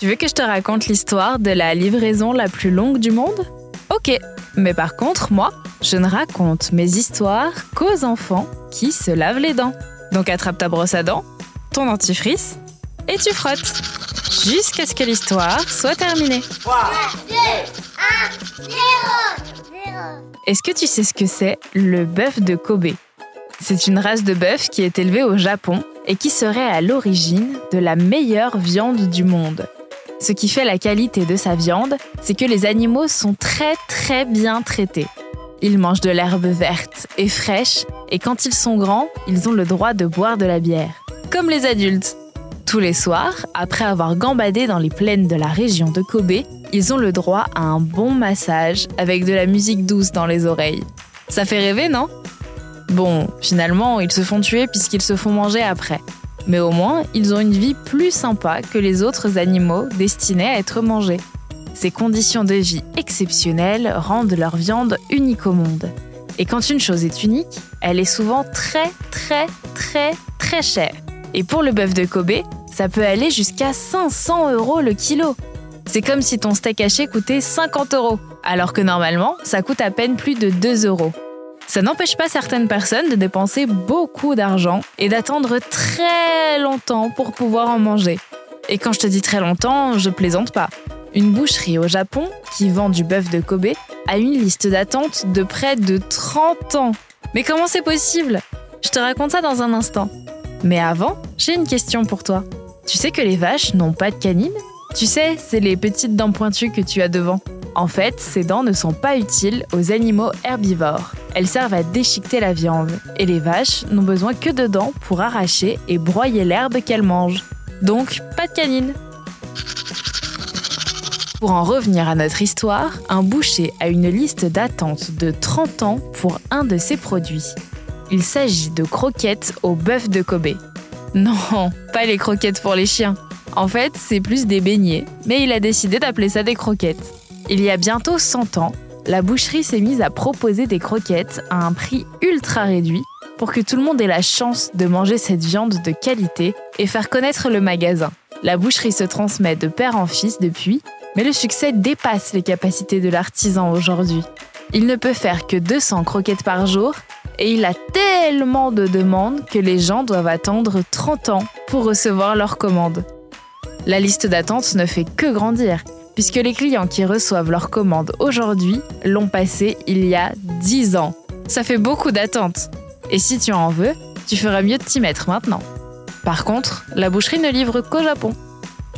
Tu veux que je te raconte l'histoire de la livraison la plus longue du monde? Ok, mais par contre, moi, je ne raconte mes histoires qu'aux enfants qui se lavent les dents. Donc attrape ta brosse à dents, ton dentifrice, et tu frottes. Jusqu'à ce que l'histoire soit terminée. 3, 2, 1, 0, 0. Est-ce que tu sais ce que c'est le bœuf de Kobe? C'est une race de bœuf qui est élevée au Japon et qui serait à l'origine de la meilleure viande du monde. Ce qui fait la qualité de sa viande, c'est que les animaux sont très très bien traités. Ils mangent de l'herbe verte et fraîche, et quand ils sont grands, ils ont le droit de boire de la bière, comme les adultes. Tous les soirs, après avoir gambadé dans les plaines de la région de Kobe, ils ont le droit à un bon massage avec de la musique douce dans les oreilles. Ça fait rêver, non? Bon, finalement, ils se font tuer puisqu'ils se font manger après mais au moins ils ont une vie plus sympa que les autres animaux destinés à être mangés. Ces conditions de vie exceptionnelles rendent leur viande unique au monde. Et quand une chose est unique, elle est souvent très très très très chère. Et pour le bœuf de Kobe, ça peut aller jusqu'à 500 euros le kilo. C'est comme si ton steak haché coûtait 50 euros, alors que normalement, ça coûte à peine plus de 2 euros. Ça n'empêche pas certaines personnes de dépenser beaucoup d'argent et d'attendre très longtemps pour pouvoir en manger. Et quand je te dis très longtemps, je plaisante pas. Une boucherie au Japon qui vend du bœuf de Kobe a une liste d'attente de près de 30 ans. Mais comment c'est possible? Je te raconte ça dans un instant. Mais avant, j'ai une question pour toi. Tu sais que les vaches n'ont pas de canines Tu sais, c'est les petites dents pointues que tu as devant. En fait, ces dents ne sont pas utiles aux animaux herbivores. Elles servent à déchiqueter la viande. Et les vaches n'ont besoin que de dents pour arracher et broyer l'herbe qu'elles mangent. Donc, pas de canine. Pour en revenir à notre histoire, un boucher a une liste d'attente de 30 ans pour un de ses produits. Il s'agit de croquettes au bœuf de Kobe. Non, pas les croquettes pour les chiens. En fait, c'est plus des beignets, mais il a décidé d'appeler ça des croquettes. Il y a bientôt 100 ans, la boucherie s'est mise à proposer des croquettes à un prix ultra réduit pour que tout le monde ait la chance de manger cette viande de qualité et faire connaître le magasin. La boucherie se transmet de père en fils depuis, mais le succès dépasse les capacités de l'artisan aujourd'hui. Il ne peut faire que 200 croquettes par jour et il a tellement de demandes que les gens doivent attendre 30 ans pour recevoir leurs commandes. La liste d'attente ne fait que grandir puisque les clients qui reçoivent leur commande aujourd'hui l'ont passé il y a 10 ans. Ça fait beaucoup d'attentes. Et si tu en veux, tu feras mieux de t'y mettre maintenant. Par contre, la boucherie ne livre qu'au Japon.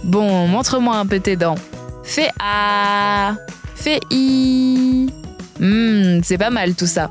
Bon, montre-moi un peu tes dents. Fais A. Fais I. Hum, c'est pas mal tout ça.